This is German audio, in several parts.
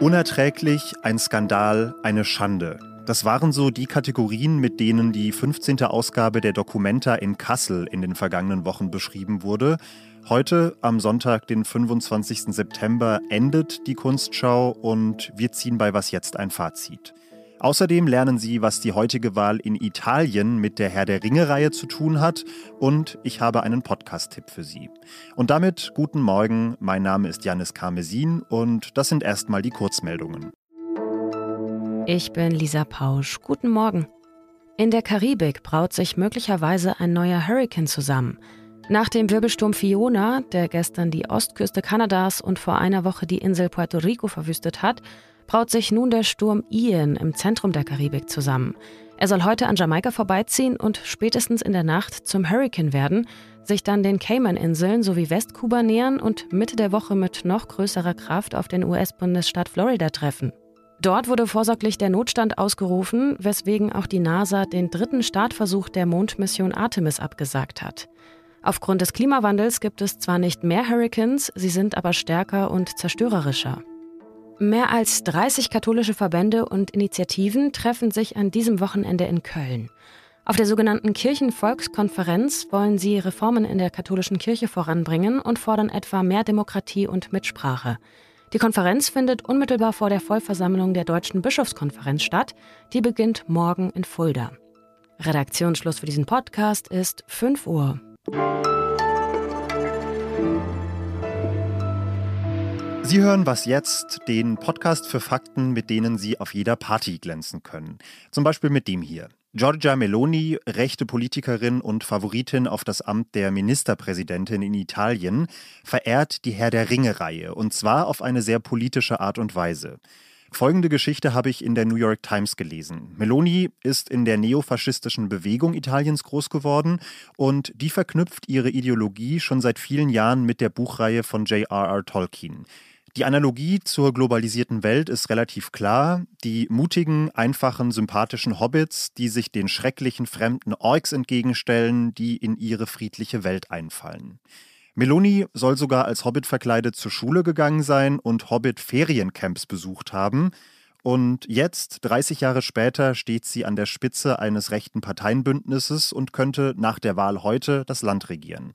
Unerträglich, ein Skandal, eine Schande. Das waren so die Kategorien, mit denen die 15. Ausgabe der Documenta in Kassel in den vergangenen Wochen beschrieben wurde. Heute, am Sonntag, den 25. September, endet die Kunstschau und wir ziehen bei Was jetzt ein Fazit. Außerdem lernen Sie, was die heutige Wahl in Italien mit der Herr der Ringe-Reihe zu tun hat und ich habe einen Podcast-Tipp für Sie. Und damit guten Morgen, mein Name ist Janis Karmesin und das sind erstmal die Kurzmeldungen. Ich bin Lisa Pausch. Guten Morgen. In der Karibik braut sich möglicherweise ein neuer Hurrikan zusammen. Nach dem Wirbelsturm Fiona, der gestern die Ostküste Kanadas und vor einer Woche die Insel Puerto Rico verwüstet hat, braut sich nun der Sturm Ian im Zentrum der Karibik zusammen. Er soll heute an Jamaika vorbeiziehen und spätestens in der Nacht zum Hurricane werden, sich dann den Cayman-Inseln sowie Westkuba nähern und Mitte der Woche mit noch größerer Kraft auf den US-Bundesstaat Florida treffen. Dort wurde vorsorglich der Notstand ausgerufen, weswegen auch die NASA den dritten Startversuch der Mondmission Artemis abgesagt hat. Aufgrund des Klimawandels gibt es zwar nicht mehr Hurricanes, sie sind aber stärker und zerstörerischer. Mehr als 30 katholische Verbände und Initiativen treffen sich an diesem Wochenende in Köln. Auf der sogenannten Kirchenvolkskonferenz wollen sie Reformen in der katholischen Kirche voranbringen und fordern etwa mehr Demokratie und Mitsprache. Die Konferenz findet unmittelbar vor der Vollversammlung der Deutschen Bischofskonferenz statt. Die beginnt morgen in Fulda. Redaktionsschluss für diesen Podcast ist 5 Uhr. Sie hören was jetzt, den Podcast für Fakten, mit denen Sie auf jeder Party glänzen können. Zum Beispiel mit dem hier. Giorgia Meloni, rechte Politikerin und Favoritin auf das Amt der Ministerpräsidentin in Italien, verehrt die Herr der Ringe-Reihe und zwar auf eine sehr politische Art und Weise. Folgende Geschichte habe ich in der New York Times gelesen. Meloni ist in der neofaschistischen Bewegung Italiens groß geworden und die verknüpft ihre Ideologie schon seit vielen Jahren mit der Buchreihe von J.R.R. Tolkien. Die Analogie zur globalisierten Welt ist relativ klar. Die mutigen, einfachen, sympathischen Hobbits, die sich den schrecklichen fremden Orks entgegenstellen, die in ihre friedliche Welt einfallen. Meloni soll sogar als Hobbit verkleidet zur Schule gegangen sein und Hobbit-Feriencamps besucht haben. Und jetzt, 30 Jahre später, steht sie an der Spitze eines rechten Parteienbündnisses und könnte nach der Wahl heute das Land regieren.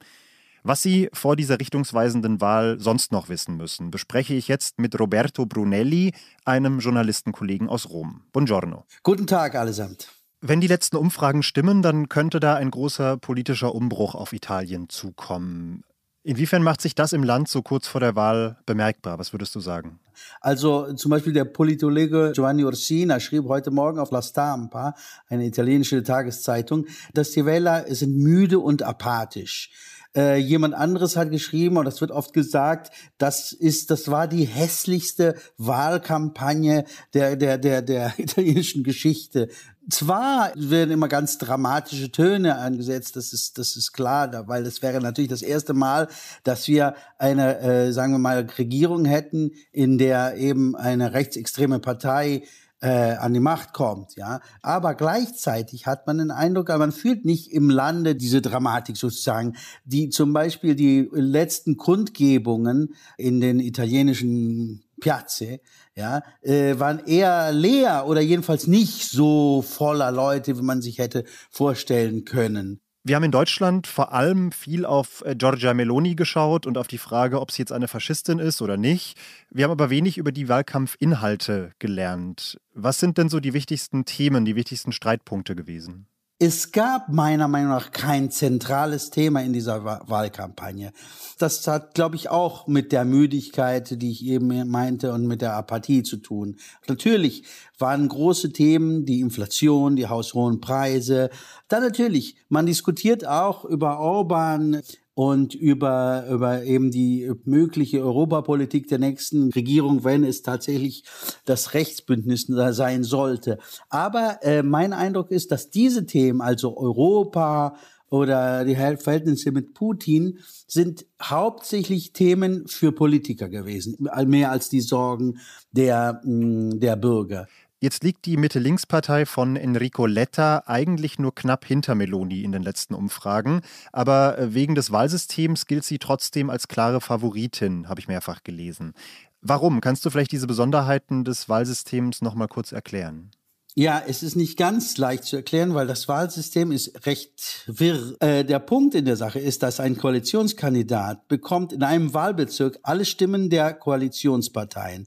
Was Sie vor dieser richtungsweisenden Wahl sonst noch wissen müssen, bespreche ich jetzt mit Roberto Brunelli, einem Journalistenkollegen aus Rom. Buongiorno. Guten Tag allesamt. Wenn die letzten Umfragen stimmen, dann könnte da ein großer politischer Umbruch auf Italien zukommen. Inwiefern macht sich das im Land so kurz vor der Wahl bemerkbar? Was würdest du sagen? Also zum Beispiel der Politologe Giovanni Orsina schrieb heute Morgen auf La Stampa, eine italienische Tageszeitung, dass die Wähler sind müde und apathisch. Äh, jemand anderes hat geschrieben, und das wird oft gesagt, das ist, das war die hässlichste Wahlkampagne der, der, der, der italienischen Geschichte. Zwar werden immer ganz dramatische Töne angesetzt, das ist, das ist klar, weil das wäre natürlich das erste Mal, dass wir eine, äh, sagen wir mal, Regierung hätten, in der eben eine rechtsextreme Partei äh, an die Macht kommt, ja. Aber gleichzeitig hat man den Eindruck, man fühlt nicht im Lande diese Dramatik sozusagen. Die zum Beispiel die letzten Kundgebungen in den italienischen Piazze, ja, äh, waren eher leer oder jedenfalls nicht so voller Leute, wie man sich hätte vorstellen können. Wir haben in Deutschland vor allem viel auf äh, Giorgia Meloni geschaut und auf die Frage, ob sie jetzt eine Faschistin ist oder nicht. Wir haben aber wenig über die Wahlkampfinhalte gelernt. Was sind denn so die wichtigsten Themen, die wichtigsten Streitpunkte gewesen? Es gab meiner Meinung nach kein zentrales Thema in dieser Wahlkampagne. Das hat, glaube ich, auch mit der Müdigkeit, die ich eben meinte, und mit der Apathie zu tun. Natürlich waren große Themen die Inflation, die haushohen Preise. Dann natürlich, man diskutiert auch über Orban, und über, über eben die mögliche Europapolitik der nächsten Regierung, wenn es tatsächlich das Rechtsbündnis sein sollte. Aber äh, mein Eindruck ist, dass diese Themen, also Europa oder die Verhältnisse mit Putin, sind hauptsächlich Themen für Politiker gewesen, mehr als die Sorgen der, der Bürger. Jetzt liegt die Mitte-Links-Partei von Enrico Letta eigentlich nur knapp hinter Meloni in den letzten Umfragen. Aber äh, wegen des Wahlsystems gilt sie trotzdem als klare Favoritin, habe ich mehrfach gelesen. Warum? Kannst du vielleicht diese Besonderheiten des Wahlsystems noch mal kurz erklären? Ja, es ist nicht ganz leicht zu erklären, weil das Wahlsystem ist recht wirr. Äh, der Punkt in der Sache ist, dass ein Koalitionskandidat bekommt in einem Wahlbezirk alle Stimmen der Koalitionsparteien,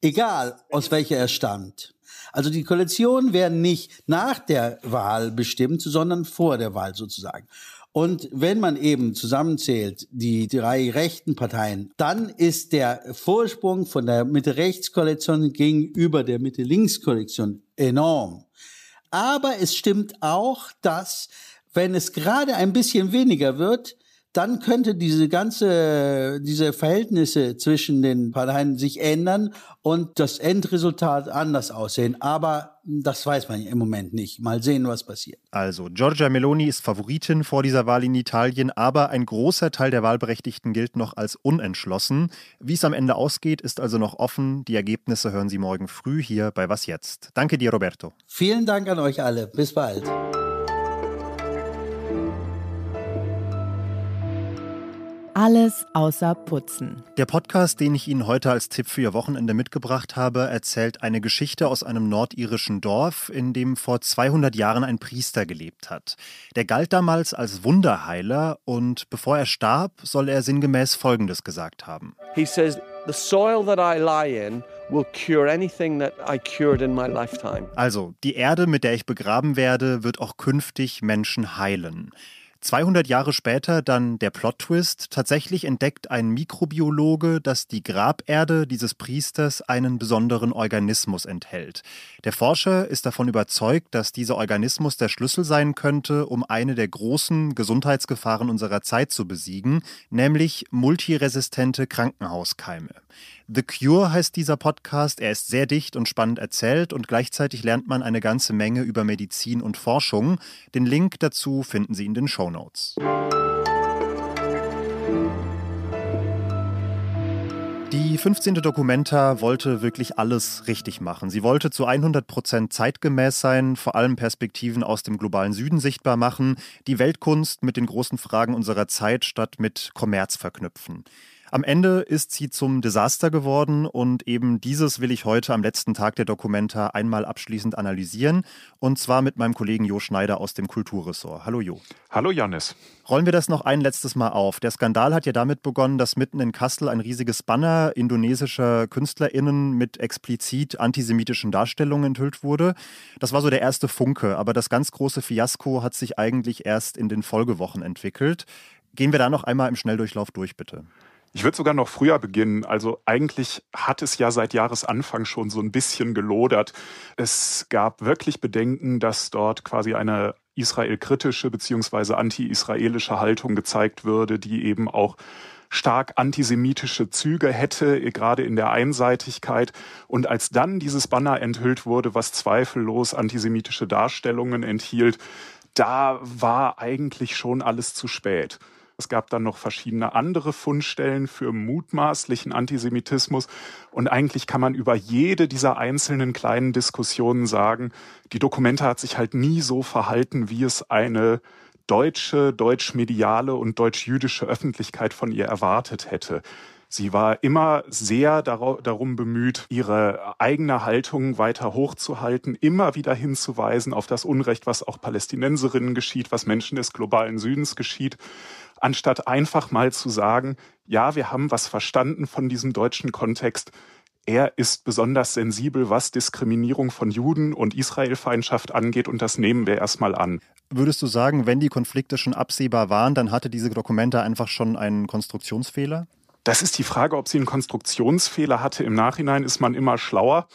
egal aus welcher er stammt. Also die Koalitionen werden nicht nach der Wahl bestimmt, sondern vor der Wahl sozusagen. Und wenn man eben zusammenzählt, die drei rechten Parteien, dann ist der Vorsprung von der Mitte-Rechts-Koalition gegenüber der Mitte-Links-Koalition enorm. Aber es stimmt auch, dass wenn es gerade ein bisschen weniger wird, dann könnte diese ganze, diese Verhältnisse zwischen den Parteien sich ändern und das Endresultat anders aussehen. Aber das weiß man im Moment nicht. Mal sehen, was passiert. Also, Giorgia Meloni ist Favoritin vor dieser Wahl in Italien, aber ein großer Teil der Wahlberechtigten gilt noch als unentschlossen. Wie es am Ende ausgeht, ist also noch offen. Die Ergebnisse hören Sie morgen früh hier bei Was Jetzt. Danke dir, Roberto. Vielen Dank an euch alle. Bis bald. Alles außer Putzen. Der Podcast, den ich Ihnen heute als Tipp für Ihr Wochenende mitgebracht habe, erzählt eine Geschichte aus einem nordirischen Dorf, in dem vor 200 Jahren ein Priester gelebt hat. Der galt damals als Wunderheiler und bevor er starb, soll er sinngemäß Folgendes gesagt haben. He says, the soil that I lie in will cure anything that I cured in my lifetime. Also, die Erde, mit der ich begraben werde, wird auch künftig Menschen heilen. 200 Jahre später dann der Plot-Twist. Tatsächlich entdeckt ein Mikrobiologe, dass die Graberde dieses Priesters einen besonderen Organismus enthält. Der Forscher ist davon überzeugt, dass dieser Organismus der Schlüssel sein könnte, um eine der großen Gesundheitsgefahren unserer Zeit zu besiegen, nämlich multiresistente Krankenhauskeime. The Cure heißt dieser Podcast. Er ist sehr dicht und spannend erzählt und gleichzeitig lernt man eine ganze Menge über Medizin und Forschung. Den Link dazu finden Sie in den Show Notes. Die 15. Documenta wollte wirklich alles richtig machen. Sie wollte zu 100 Prozent zeitgemäß sein, vor allem Perspektiven aus dem globalen Süden sichtbar machen, die Weltkunst mit den großen Fragen unserer Zeit statt mit Kommerz verknüpfen. Am Ende ist sie zum Desaster geworden und eben dieses will ich heute am letzten Tag der Dokumenta einmal abschließend analysieren und zwar mit meinem Kollegen Jo Schneider aus dem Kulturressort. Hallo Jo. Hallo Janis. Rollen wir das noch ein letztes Mal auf. Der Skandal hat ja damit begonnen, dass mitten in Kassel ein riesiges Banner indonesischer KünstlerInnen mit explizit antisemitischen Darstellungen enthüllt wurde. Das war so der erste Funke, aber das ganz große Fiasko hat sich eigentlich erst in den Folgewochen entwickelt. Gehen wir da noch einmal im Schnelldurchlauf durch, bitte. Ich würde sogar noch früher beginnen. Also eigentlich hat es ja seit Jahresanfang schon so ein bisschen gelodert. Es gab wirklich Bedenken, dass dort quasi eine israelkritische beziehungsweise anti-israelische Haltung gezeigt würde, die eben auch stark antisemitische Züge hätte, gerade in der Einseitigkeit. Und als dann dieses Banner enthüllt wurde, was zweifellos antisemitische Darstellungen enthielt, da war eigentlich schon alles zu spät. Es gab dann noch verschiedene andere Fundstellen für mutmaßlichen Antisemitismus. Und eigentlich kann man über jede dieser einzelnen kleinen Diskussionen sagen, die Dokumente hat sich halt nie so verhalten, wie es eine deutsche, deutsch-mediale und deutsch-jüdische Öffentlichkeit von ihr erwartet hätte. Sie war immer sehr darum bemüht, ihre eigene Haltung weiter hochzuhalten, immer wieder hinzuweisen auf das Unrecht, was auch Palästinenserinnen geschieht, was Menschen des globalen Südens geschieht anstatt einfach mal zu sagen, ja, wir haben was verstanden von diesem deutschen Kontext. Er ist besonders sensibel, was Diskriminierung von Juden und Israelfeindschaft angeht, und das nehmen wir erstmal an. Würdest du sagen, wenn die Konflikte schon absehbar waren, dann hatte diese Dokumente einfach schon einen Konstruktionsfehler? Das ist die Frage, ob sie einen Konstruktionsfehler hatte. Im Nachhinein ist man immer schlauer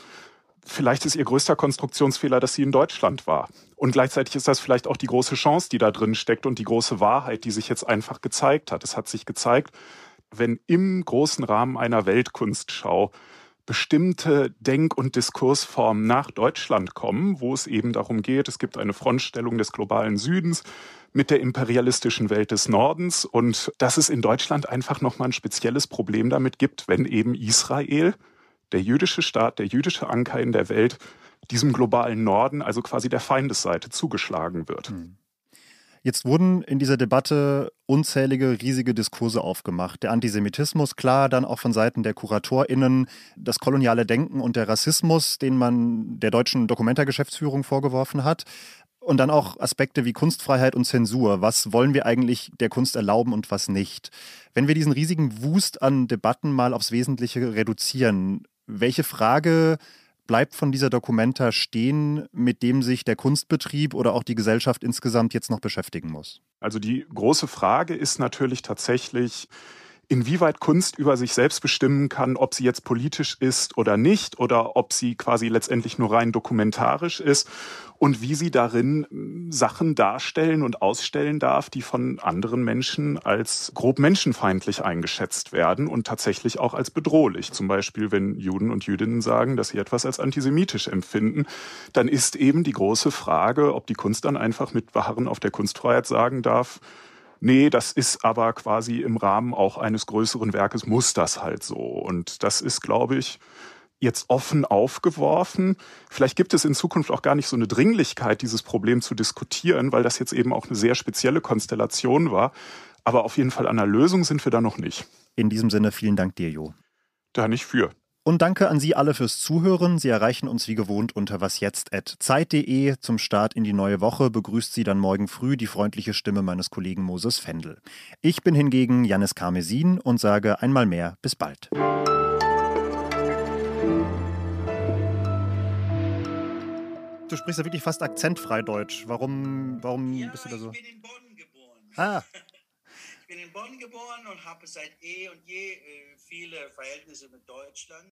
vielleicht ist ihr größter Konstruktionsfehler, dass sie in Deutschland war. Und gleichzeitig ist das vielleicht auch die große Chance, die da drin steckt und die große Wahrheit, die sich jetzt einfach gezeigt hat. Es hat sich gezeigt, wenn im großen Rahmen einer Weltkunstschau bestimmte Denk- und Diskursformen nach Deutschland kommen, wo es eben darum geht, es gibt eine Frontstellung des globalen Südens mit der imperialistischen Welt des Nordens und dass es in Deutschland einfach nochmal ein spezielles Problem damit gibt, wenn eben Israel der jüdische Staat, der jüdische Anker in der Welt diesem globalen Norden, also quasi der Feindesseite, zugeschlagen wird. Hm. Jetzt wurden in dieser Debatte unzählige riesige Diskurse aufgemacht. Der Antisemitismus, klar, dann auch von Seiten der KuratorInnen, das koloniale Denken und der Rassismus, den man der deutschen Dokumentargeschäftsführung vorgeworfen hat. Und dann auch Aspekte wie Kunstfreiheit und Zensur. Was wollen wir eigentlich der Kunst erlauben und was nicht? Wenn wir diesen riesigen Wust an Debatten mal aufs Wesentliche reduzieren, welche Frage bleibt von dieser Dokumenta stehen, mit dem sich der Kunstbetrieb oder auch die Gesellschaft insgesamt jetzt noch beschäftigen muss? Also die große Frage ist natürlich tatsächlich, inwieweit Kunst über sich selbst bestimmen kann, ob sie jetzt politisch ist oder nicht oder ob sie quasi letztendlich nur rein dokumentarisch ist und wie sie darin hm, Sachen darstellen und ausstellen darf, die von anderen Menschen als grob menschenfeindlich eingeschätzt werden und tatsächlich auch als bedrohlich. Zum Beispiel, wenn Juden und Jüdinnen sagen, dass sie etwas als antisemitisch empfinden, dann ist eben die große Frage, ob die Kunst dann einfach mit Beharren auf der Kunstfreiheit sagen darf, Nee, das ist aber quasi im Rahmen auch eines größeren Werkes muss das halt so. Und das ist, glaube ich, jetzt offen aufgeworfen. Vielleicht gibt es in Zukunft auch gar nicht so eine Dringlichkeit, dieses Problem zu diskutieren, weil das jetzt eben auch eine sehr spezielle Konstellation war. Aber auf jeden Fall an einer Lösung sind wir da noch nicht. In diesem Sinne vielen Dank dir, Jo. Da nicht für. Und danke an Sie alle fürs Zuhören. Sie erreichen uns wie gewohnt unter wasjetzt.zeit.de. Zum Start in die neue Woche begrüßt Sie dann morgen früh die freundliche Stimme meines Kollegen Moses Fendel. Ich bin hingegen Janis Karmesin und sage einmal mehr bis bald. Du sprichst ja wirklich fast akzentfrei Deutsch. Warum, warum ja, bist du da so? Ich bin in Bonn geboren. Ah. Ich bin in Bonn geboren und habe seit eh und je äh, viele Verhältnisse mit Deutschland.